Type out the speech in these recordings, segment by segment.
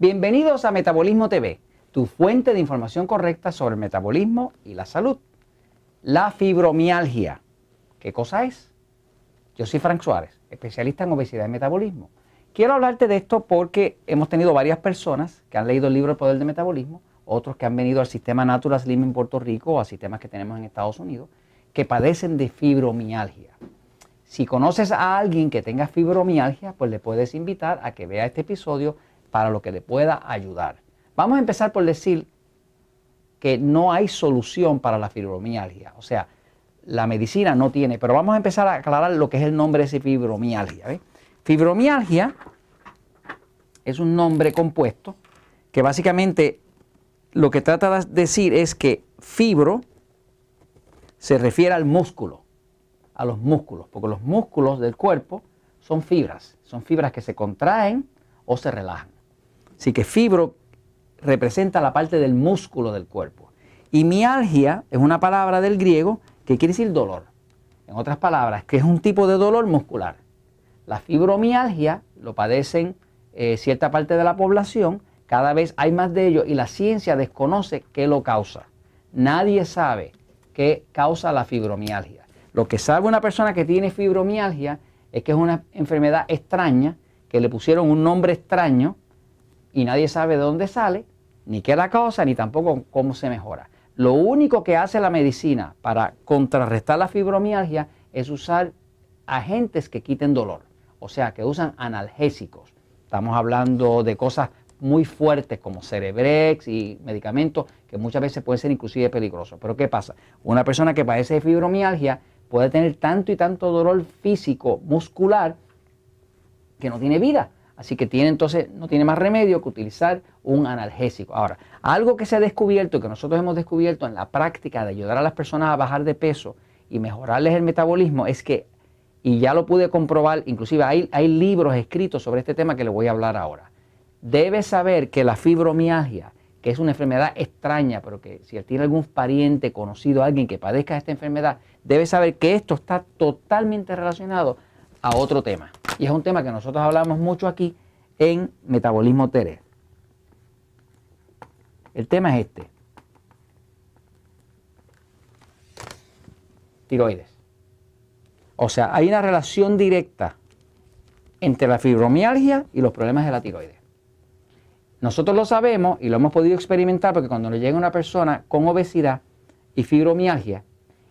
Bienvenidos a Metabolismo TV, tu fuente de información correcta sobre el metabolismo y la salud. La fibromialgia. ¿Qué cosa es? Yo soy Frank Suárez, especialista en obesidad y metabolismo. Quiero hablarte de esto porque hemos tenido varias personas que han leído el libro El Poder del Metabolismo, otros que han venido al sistema Natural Slim en Puerto Rico o a sistemas que tenemos en Estados Unidos, que padecen de fibromialgia. Si conoces a alguien que tenga fibromialgia, pues le puedes invitar a que vea este episodio para lo que le pueda ayudar. Vamos a empezar por decir que no hay solución para la fibromialgia. O sea, la medicina no tiene, pero vamos a empezar a aclarar lo que es el nombre de fibromialgia. Fibromialgia es un nombre compuesto que básicamente lo que trata de decir es que fibro se refiere al músculo, a los músculos, porque los músculos del cuerpo son fibras, son fibras que se contraen o se relajan. Así que fibro representa la parte del músculo del cuerpo. Y mialgia es una palabra del griego que quiere decir dolor. En otras palabras, que es un tipo de dolor muscular. La fibromialgia lo padecen eh, cierta parte de la población, cada vez hay más de ellos y la ciencia desconoce qué lo causa. Nadie sabe qué causa la fibromialgia. Lo que sabe una persona que tiene fibromialgia es que es una enfermedad extraña, que le pusieron un nombre extraño y nadie sabe de dónde sale, ni qué la causa, ni tampoco cómo se mejora. Lo único que hace la medicina para contrarrestar la fibromialgia es usar agentes que quiten dolor, o sea, que usan analgésicos. Estamos hablando de cosas muy fuertes como Cerebrex y medicamentos que muchas veces pueden ser inclusive peligrosos. Pero ¿qué pasa? Una persona que padece de fibromialgia puede tener tanto y tanto dolor físico, muscular, que no tiene vida. Así que tiene entonces, no tiene más remedio que utilizar un analgésico. Ahora, algo que se ha descubierto, que nosotros hemos descubierto en la práctica de ayudar a las personas a bajar de peso y mejorarles el metabolismo, es que, y ya lo pude comprobar, inclusive hay, hay libros escritos sobre este tema que le voy a hablar ahora. Debes saber que la fibromialgia, que es una enfermedad extraña, pero que si tiene algún pariente, conocido, alguien que padezca de esta enfermedad, debe saber que esto está totalmente relacionado a otro tema. Y es un tema que nosotros hablamos mucho aquí en Metabolismo Tere. El tema es este. Tiroides. O sea, hay una relación directa entre la fibromialgia y los problemas de la tiroides. Nosotros lo sabemos y lo hemos podido experimentar porque cuando le llega una persona con obesidad y fibromialgia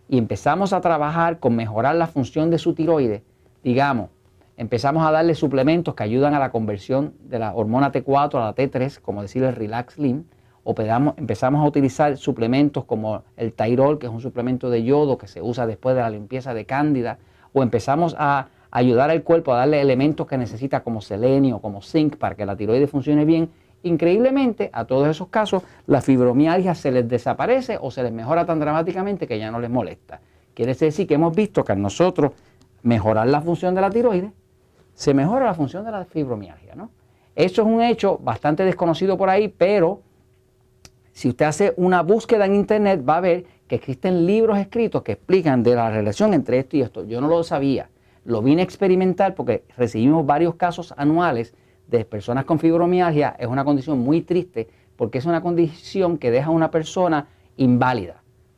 y empezamos a trabajar con mejorar la función de su tiroides, digamos, empezamos a darle suplementos que ayudan a la conversión de la hormona T4 a la T3, como decir el Relax Slim, o empezamos a utilizar suplementos como el Tyrol, que es un suplemento de yodo que se usa después de la limpieza de cándida, o empezamos a ayudar al cuerpo a darle elementos que necesita como selenio, como zinc, para que la tiroides funcione bien. Increíblemente, a todos esos casos, la fibromialgia se les desaparece o se les mejora tan dramáticamente que ya no les molesta. Quiere decir que hemos visto que a nosotros mejorar la función de la tiroides, se mejora la función de la fibromialgia. ¿no? Eso es un hecho bastante desconocido por ahí, pero si usted hace una búsqueda en internet va a ver que existen libros escritos que explican de la relación entre esto y esto. Yo no lo sabía, lo vine a experimentar porque recibimos varios casos anuales de personas con fibromialgia. Es una condición muy triste porque es una condición que deja a una persona inválida.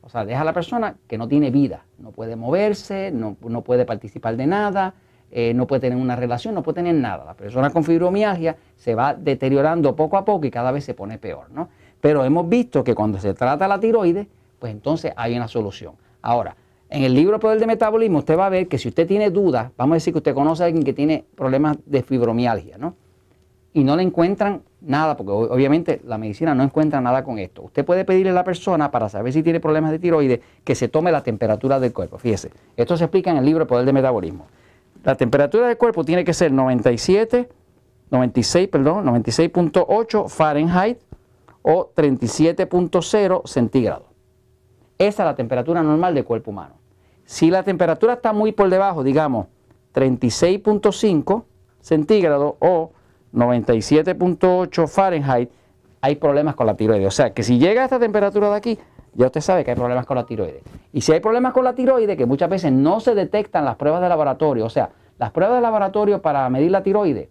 O sea, deja a la persona que no tiene vida, no puede moverse, no, no puede participar de nada, eh, no puede tener una relación, no puede tener nada. La persona con fibromialgia se va deteriorando poco a poco y cada vez se pone peor, ¿no? Pero hemos visto que cuando se trata la tiroides, pues entonces hay una solución. Ahora, en el libro Poder de Metabolismo usted va a ver que si usted tiene dudas, vamos a decir que usted conoce a alguien que tiene problemas de fibromialgia, ¿no? Y no le encuentran nada, porque obviamente la medicina no encuentra nada con esto. Usted puede pedirle a la persona para saber si tiene problemas de tiroides que se tome la temperatura del cuerpo. Fíjese, esto se explica en el libro Poder de Metabolismo. La temperatura del cuerpo tiene que ser 97, 96, perdón, 96.8 Fahrenheit o 37.0 centígrados. Esa es la temperatura normal del cuerpo humano. Si la temperatura está muy por debajo, digamos 36.5 centígrados o 97.8 Fahrenheit, hay problemas con la tiroides. O sea que si llega a esta temperatura de aquí, ya usted sabe que hay problemas con la tiroides. Y si hay problemas con la tiroides, que muchas veces no se detectan las pruebas de laboratorio, o sea, las pruebas de laboratorio para medir la tiroides,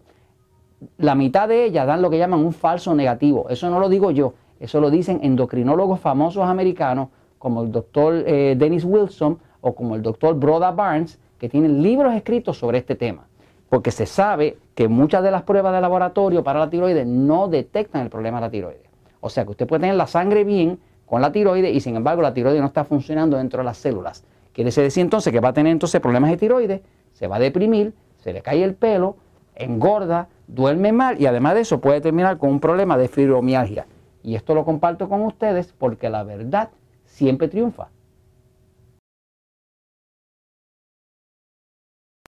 la mitad de ellas dan lo que llaman un falso negativo. Eso no lo digo yo, eso lo dicen endocrinólogos famosos americanos como el doctor eh, Dennis Wilson o como el doctor Broda Barnes, que tienen libros escritos sobre este tema. Porque se sabe que muchas de las pruebas de laboratorio para la tiroides no detectan el problema de la tiroides. O sea que usted puede tener la sangre bien con la tiroides y sin embargo la tiroides no está funcionando dentro de las células. Quiere decir entonces que va a tener entonces problemas de tiroides, se va a deprimir, se le cae el pelo, engorda, duerme mal y además de eso puede terminar con un problema de fibromialgia. Y esto lo comparto con ustedes porque la verdad siempre triunfa.